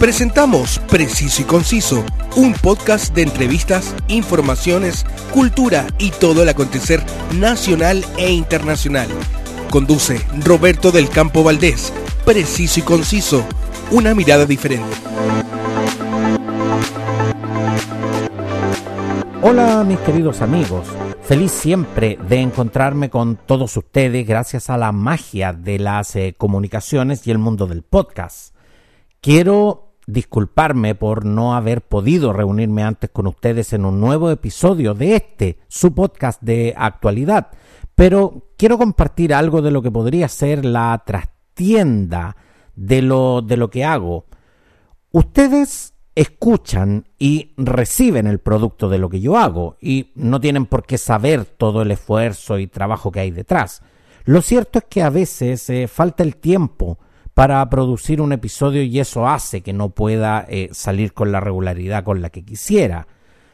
Presentamos Preciso y Conciso, un podcast de entrevistas, informaciones, cultura y todo el acontecer nacional e internacional. Conduce Roberto del Campo Valdés. Preciso y Conciso, una mirada diferente. Hola mis queridos amigos, feliz siempre de encontrarme con todos ustedes gracias a la magia de las eh, comunicaciones y el mundo del podcast. Quiero disculparme por no haber podido reunirme antes con ustedes en un nuevo episodio de este, su podcast de actualidad, pero quiero compartir algo de lo que podría ser la trastienda de lo, de lo que hago. Ustedes escuchan y reciben el producto de lo que yo hago y no tienen por qué saber todo el esfuerzo y trabajo que hay detrás. Lo cierto es que a veces eh, falta el tiempo para producir un episodio y eso hace que no pueda eh, salir con la regularidad con la que quisiera.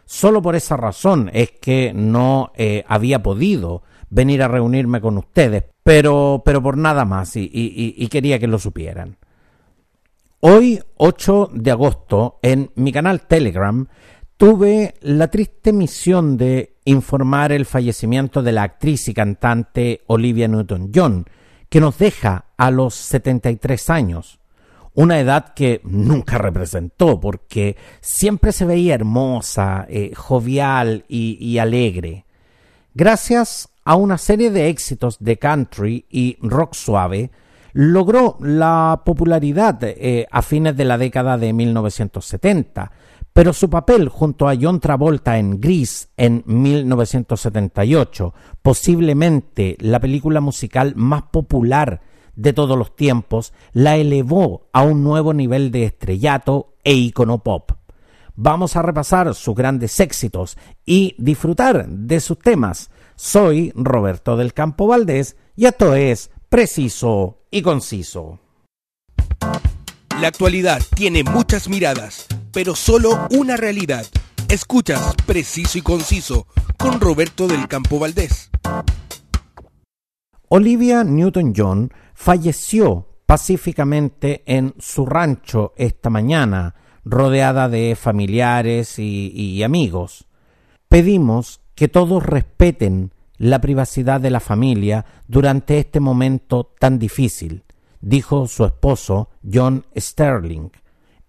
Solo por esa razón es que no eh, había podido venir a reunirme con ustedes, pero, pero por nada más y, y quería que lo supieran. Hoy, 8 de agosto, en mi canal Telegram, tuve la triste misión de informar el fallecimiento de la actriz y cantante Olivia Newton-John, que nos deja a los 73 años, una edad que nunca representó porque siempre se veía hermosa, eh, jovial y, alegre. Gracias a una serie de éxitos de country y rock suave, logró la popularidad eh, a fines de la década de 1970, pero su papel junto a John Travolta en Grease en 1978, posiblemente la película musical más popular de todos los tiempos, la elevó a un nuevo nivel de estrellato e icono pop. Vamos a repasar sus grandes éxitos y disfrutar de sus temas. Soy Roberto del Campo Valdés y esto es Preciso y Conciso. La actualidad tiene muchas miradas pero solo una realidad. Escuchas Preciso y Conciso con Roberto del Campo Valdés. Olivia Newton-John falleció pacíficamente en su rancho esta mañana, rodeada de familiares y, y amigos. Pedimos que todos respeten la privacidad de la familia durante este momento tan difícil, dijo su esposo John Sterling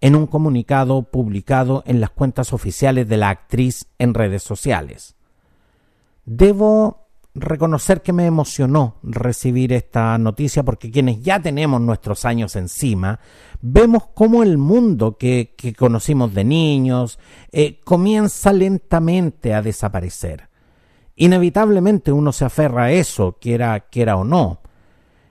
en un comunicado publicado en las cuentas oficiales de la actriz en redes sociales. Debo reconocer que me emocionó recibir esta noticia porque quienes ya tenemos nuestros años encima, vemos cómo el mundo que, conocimos de niños eh, comienza lentamente a desaparecer. Inevitablemente uno se aferra a eso, quiera, quiera o no.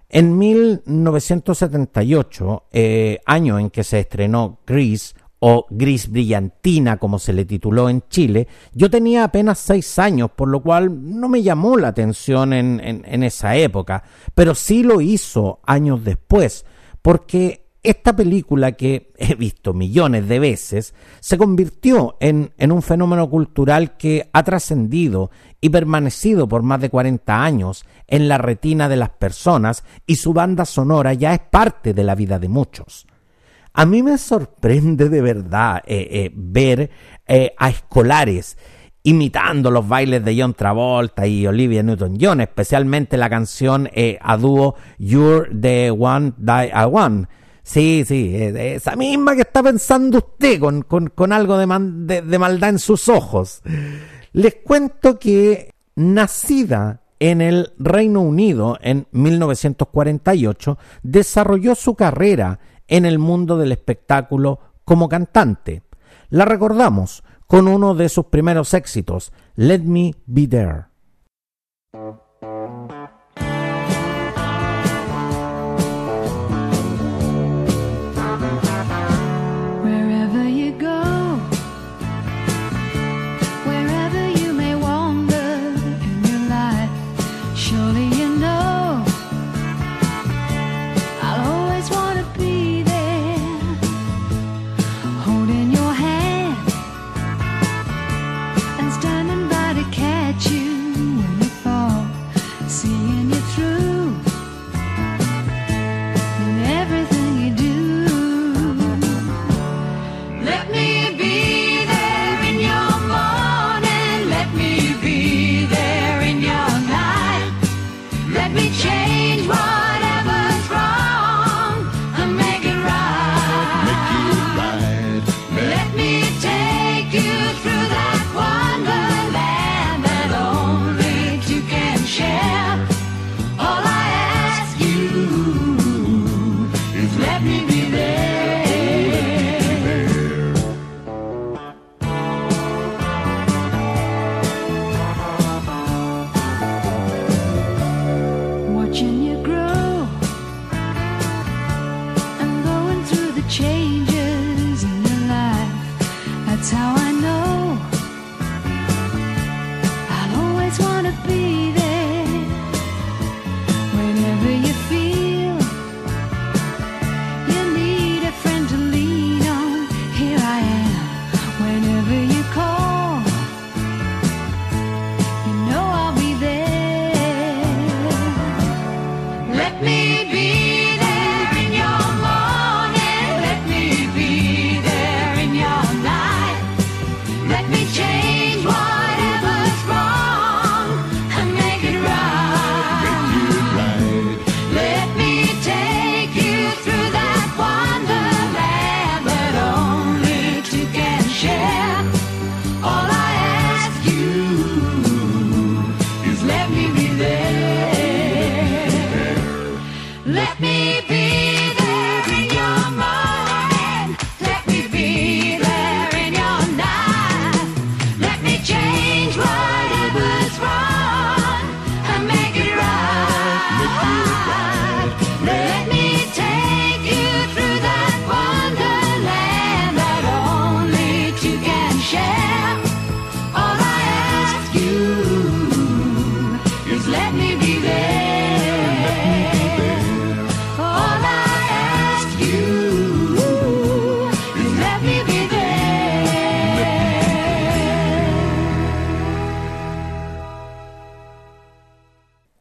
En 1978, eh, año en que se estrenó Gris, o Gris Brillantina, como se le tituló en Chile, yo tenía apenas seis años, por lo cual no me llamó la atención en, en esa época, pero sí lo hizo años después, porque esta película que he visto millones de veces se convirtió en, un fenómeno cultural que ha trascendido y permanecido por más de 40 años en la retina de las personas y su banda sonora ya es parte de la vida de muchos. A mí me sorprende de verdad eh, eh, ver eh, a escolares imitando los bailes de John Travolta y Olivia Newton-John, especialmente la canción a dúo You're the One That I Want Sí, sí, eh, esa misma que está pensando usted con, con, algo de, de, maldad en sus ojos. Les cuento que nacida en el Reino Unido en 1948, desarrolló su carrera en el mundo del espectáculo como cantante. La recordamos con uno de sus primeros éxitos, Let Me Be There.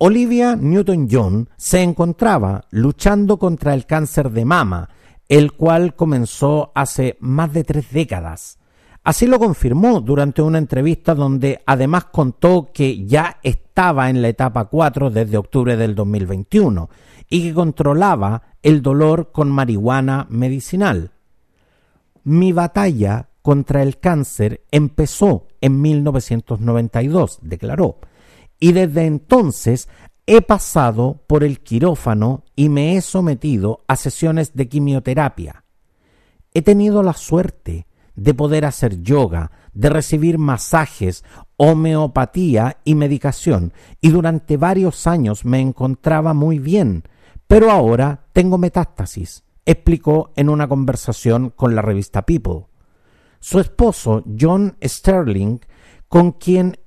Olivia Newton-John se encontraba luchando contra el cáncer de mama, el cual comenzó hace más de tres décadas. Así lo confirmó durante una entrevista donde además contó que ya estaba en la etapa 4 desde octubre del 2021 y que controlaba el dolor con marihuana medicinal. Mi batalla contra el cáncer empezó en 1992, declaró, y desde entonces he pasado por el quirófano y me he sometido a sesiones de quimioterapia. He tenido la suerte de poder hacer yoga, de recibir masajes, homeopatía y medicación, y durante varios años me encontraba muy bien, pero ahora tengo metástasis, explicó en una conversación con la revista People. Su esposo, John Sterling, con quien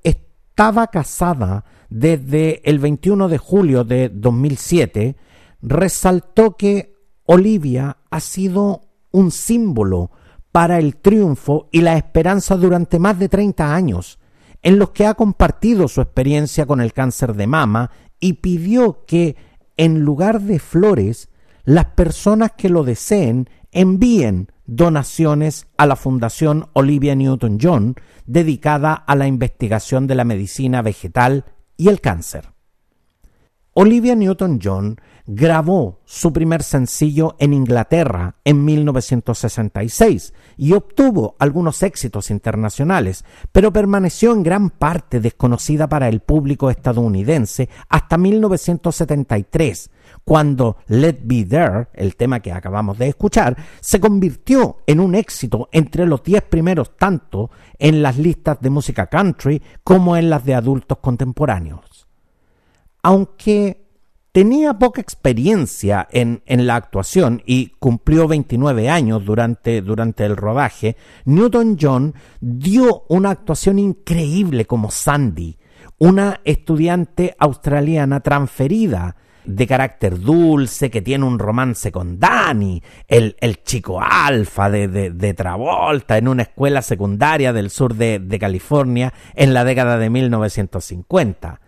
estaba casada desde el 21 de julio de 2007, resaltó que Olivia ha sido un símbolo para el triunfo y la esperanza durante más de 30 años, en los que ha compartido su experiencia con el cáncer de mama y pidió que, en lugar de flores, las personas que lo deseen envíen donaciones a la Fundación Olivia Newton-John dedicada a la investigación de la medicina vegetal y el cáncer. Olivia Newton-John grabó su primer sencillo en Inglaterra en 1966 y obtuvo algunos éxitos internacionales, pero permaneció en gran parte desconocida para el público estadounidense hasta 1973, cuando Let Be There, el tema que acabamos de escuchar, se convirtió en un éxito entre los diez primeros tanto en las listas de música country como en las de adultos contemporáneos. Aunque tenía poca experiencia en, en, la actuación y cumplió 29 años durante, durante el rodaje, Newton-John dio una actuación increíble como Sandy, una estudiante australiana transferida de carácter dulce, que tiene un romance con Danny, el, el chico alfa de, de, de, Travolta en una escuela secundaria del sur de, de California en la década de 1950.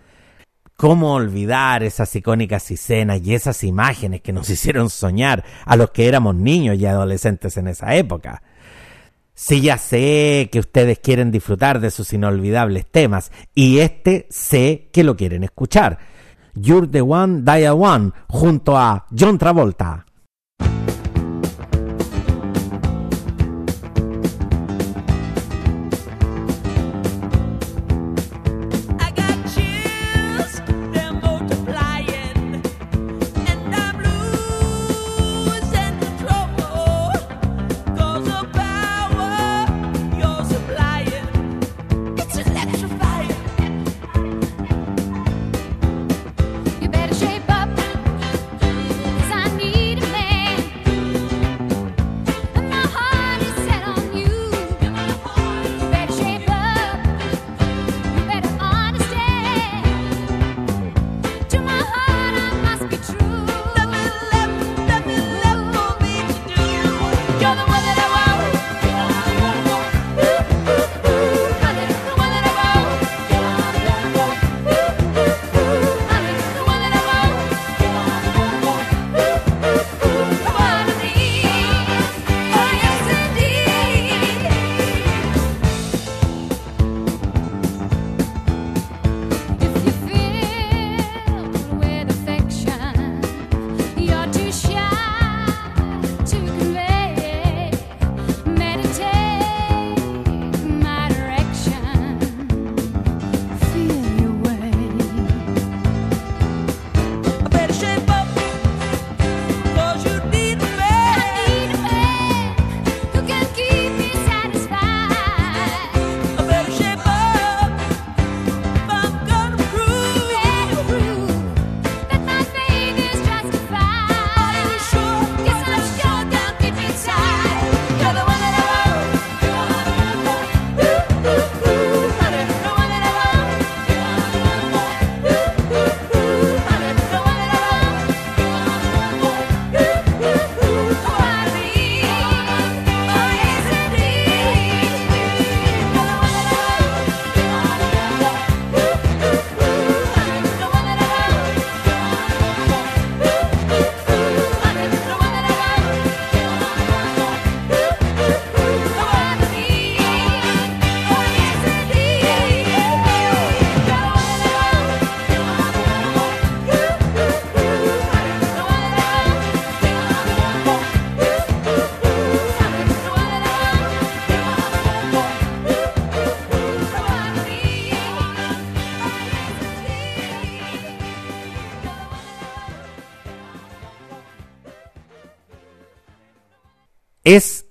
¿Cómo olvidar esas icónicas escenas y esas imágenes que nos hicieron soñar a los que éramos niños y adolescentes en esa época? Sí, ya sé que ustedes quieren disfrutar de sus inolvidables temas y este sé que lo quieren escuchar. You're the One, Die a One, junto a John Travolta.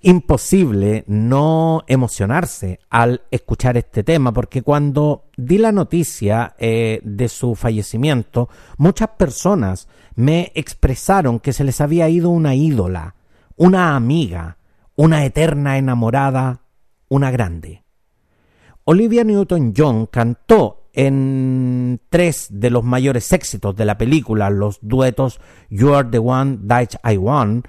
Imposible no emocionarse al escuchar este tema porque cuando di la noticia eh, de su fallecimiento, muchas personas me expresaron que se les había ido una ídola, una amiga, una eterna enamorada, una grande. Olivia Newton-John cantó en tres de los mayores éxitos de la película, los duetos You Are the One That I Want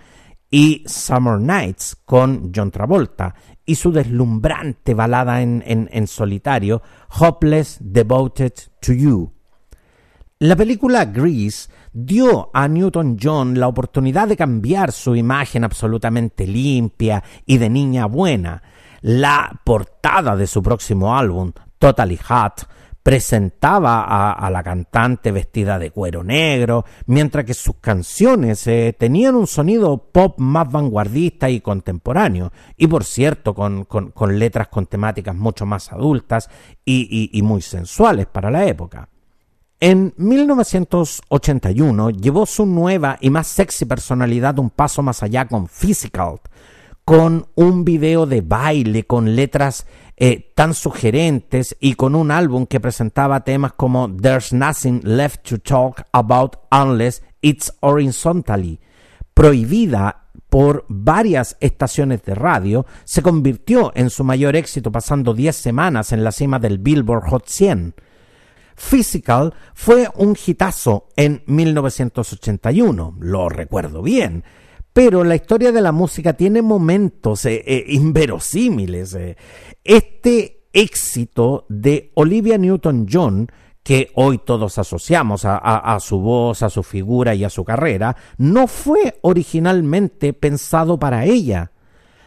y Summer Nights con John Travolta y su deslumbrante balada en, en, en solitario Hopeless Devoted to You. La película Grease dio a Newton John la oportunidad de cambiar su imagen absolutamente limpia y de niña buena. La portada de su próximo álbum, Totally Hot, presentaba a, la cantante vestida de cuero negro, mientras que sus canciones eh, tenían un sonido pop más vanguardista y contemporáneo, y por cierto, con, letras con temáticas mucho más adultas y, y muy sensuales para la época. En 1981 llevó su nueva y más sexy personalidad un paso más allá con Physical, con un video de baile con letras eh, tan sugerentes y con un álbum que presentaba temas como There's Nothing Left to Talk About Unless It's Horizontally, prohibida por varias estaciones de radio, se convirtió en su mayor éxito pasando 10 semanas en la cima del Billboard Hot 100. Physical fue un hitazo en 1981, lo recuerdo bien, pero la historia de la música tiene momentos eh, eh, inverosímiles. Eh. Este éxito de Olivia Newton-John, que hoy todos asociamos a, a, su voz, a su figura y a su carrera, no fue originalmente pensado para ella.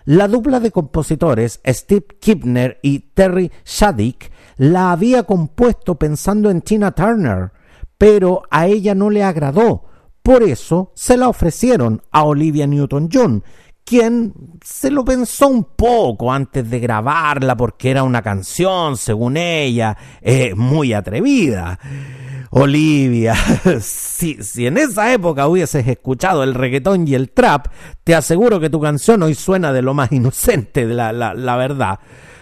La dupla de compositores Steve Kipner y Terry Shaddick la había compuesto pensando en Tina Turner, pero a ella no le agradó por eso se la ofrecieron a Olivia Newton-John, quien se lo pensó un poco antes de grabarla porque era una canción, según ella, eh, muy atrevida. Olivia, si, si, en esa época hubieses escuchado el reggaetón y el trap, te aseguro que tu canción hoy suena de lo más inocente, de la, verdad.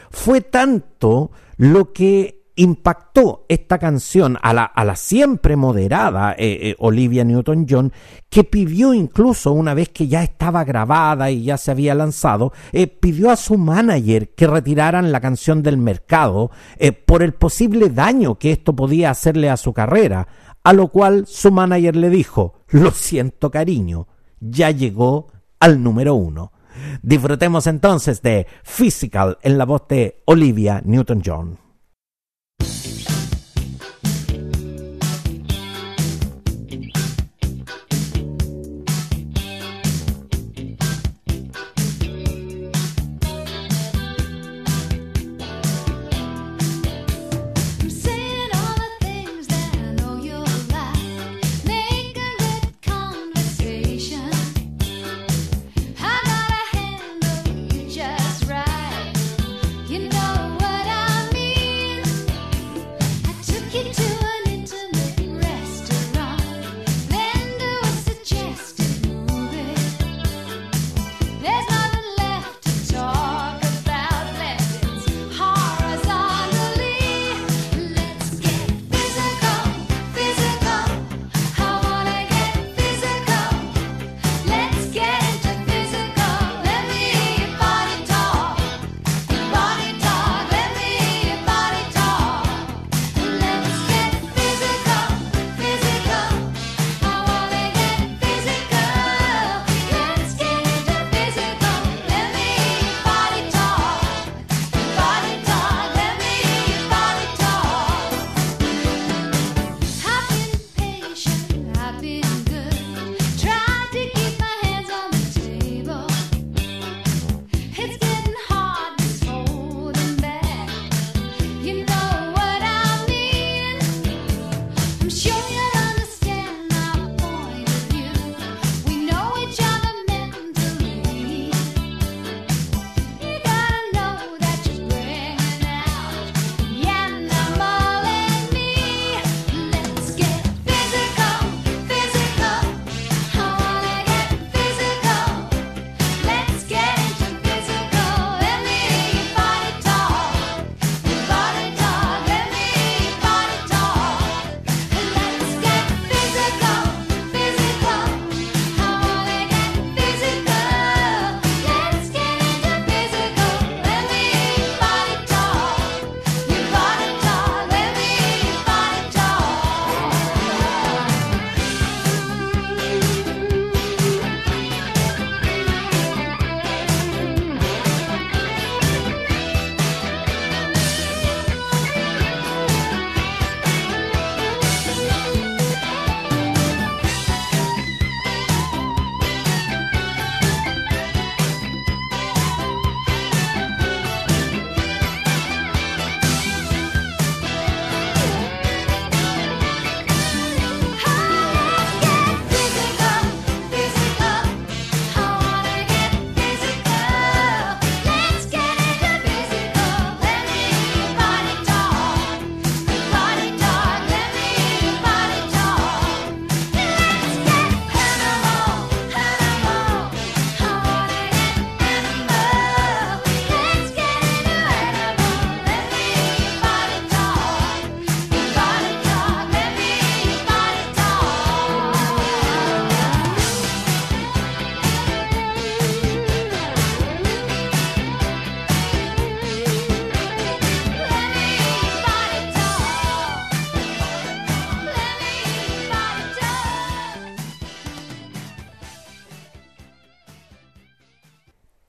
Fue tanto lo que impactó esta canción a la, a la siempre moderada eh, eh, Olivia Newton-John, que pidió incluso una vez que ya estaba grabada y ya se había lanzado, eh, pidió a su manager que retiraran la canción del mercado por el posible daño que esto podía hacerle a su carrera, a lo cual su manager le dijo, lo siento cariño, ya llegó al número uno. Disfrutemos entonces de Physical en la voz de Olivia Newton-John.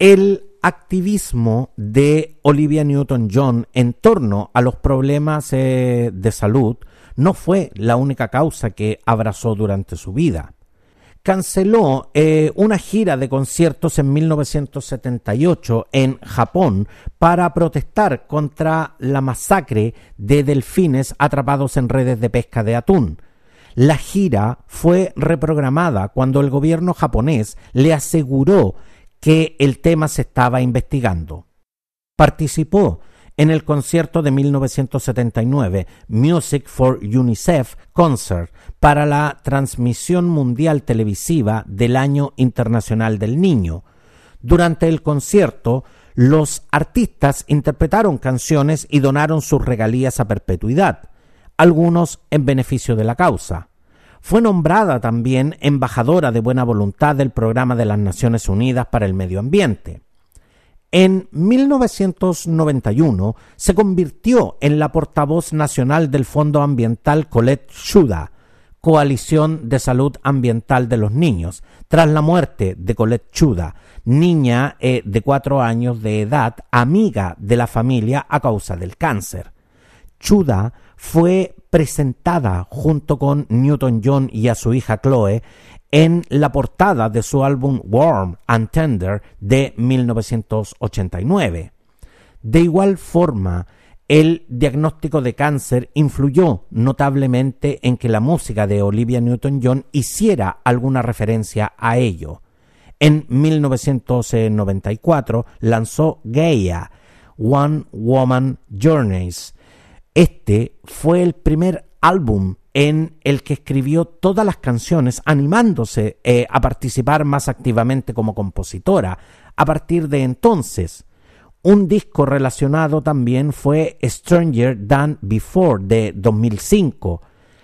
El activismo de Olivia Newton-John en torno a los problemas eh, de salud no fue la única causa que abrazó durante su vida. Canceló eh, una gira de conciertos en 1978 en Japón para protestar contra la masacre de delfines atrapados en redes de pesca de atún. La gira fue reprogramada cuando el gobierno japonés le aseguró que el tema se estaba investigando. Participó en el concierto de 1979 Music for UNICEF Concert para la transmisión mundial televisiva del Año Internacional del Niño. Durante el concierto, los artistas interpretaron canciones y donaron sus regalías a perpetuidad, algunos en beneficio de la causa. Fue nombrada también embajadora de buena voluntad del Programa de las Naciones Unidas para el Medio Ambiente. En 1991 se convirtió en la portavoz nacional del Fondo Ambiental Colette Chuda, Coalición de Salud Ambiental de los Niños, tras la muerte de Colette Chuda, niña eh, de cuatro años de edad, amiga de la familia a causa del cáncer. Chuda fue presentada junto con Newton John y a su hija Chloe en la portada de su álbum Warm and Tender de 1989. De igual forma, el diagnóstico de cáncer influyó notablemente en que la música de Olivia Newton-John hiciera alguna referencia a ello. En 1994 lanzó Gaia, One Woman Journeys. Este fue el primer álbum en el que escribió todas las canciones animándose eh, a participar más activamente como compositora. A partir de entonces, un disco relacionado también fue Stranger Than Before de 2005.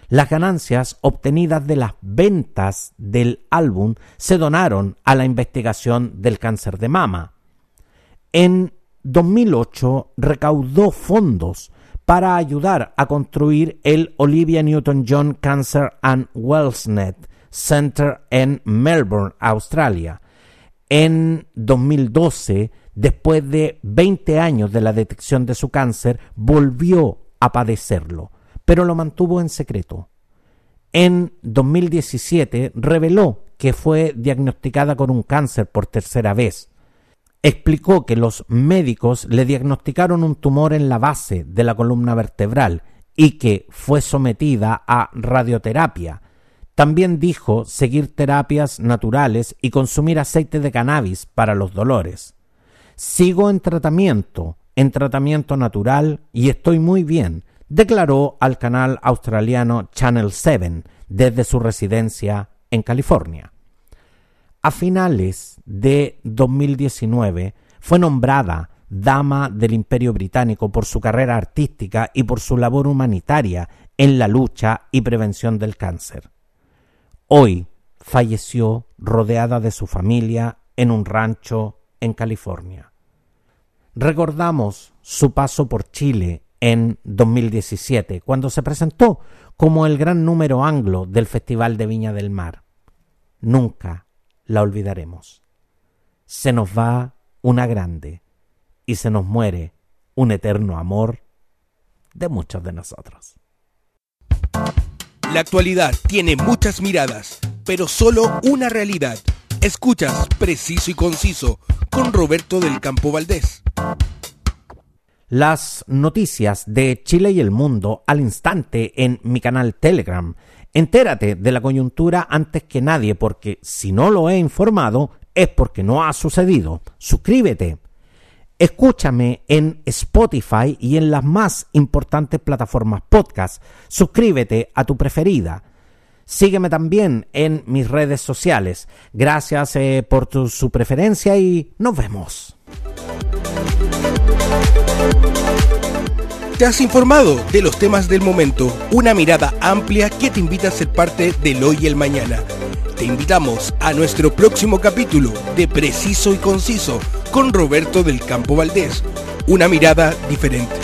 Las ganancias obtenidas de las ventas del álbum se donaron a la investigación del cáncer de mama. En 2008 recaudó fondos para ayudar a construir el Olivia Newton-John Cancer and Wellness Center en Melbourne, Australia. En 2012, después de 20 años de la detección de su cáncer, volvió a padecerlo, pero lo mantuvo en secreto. En 2017 reveló que fue diagnosticada con un cáncer por tercera vez explicó que los médicos le diagnosticaron un tumor en la base de la columna vertebral y que fue sometida a radioterapia. También dijo seguir terapias naturales y consumir aceite de cannabis para los dolores. Sigo en tratamiento, en tratamiento natural y estoy muy bien, declaró al canal australiano Channel 7 desde su residencia en California. A finales de 2019 fue nombrada Dama del Imperio Británico por su carrera artística y por su labor humanitaria en la lucha y prevención del cáncer. Hoy falleció rodeada de su familia en un rancho en California. Recordamos su paso por Chile en 2017, cuando se presentó como el gran número anglo del Festival de Viña del Mar. Nunca la olvidaremos. Se nos va una grande y se nos muere un eterno amor de muchos de nosotros. La actualidad tiene muchas miradas, pero solo una realidad. Escuchas Preciso y Conciso con Roberto del Campo Valdés. Las noticias de Chile y el mundo al instante en mi canal Telegram. Entérate de la coyuntura antes que nadie porque si no lo he informado es porque no ha sucedido. Suscríbete. Escúchame en Spotify y en las más importantes plataformas podcast. Suscríbete a tu preferida. Sígueme también en mis redes sociales. Gracias eh, por tu, su preferencia y nos vemos. Te has informado de los temas del momento, una mirada amplia que te invita a ser parte del hoy y el mañana. Te invitamos a nuestro próximo capítulo de Preciso y Conciso con Roberto del Campo Valdés, una mirada diferente.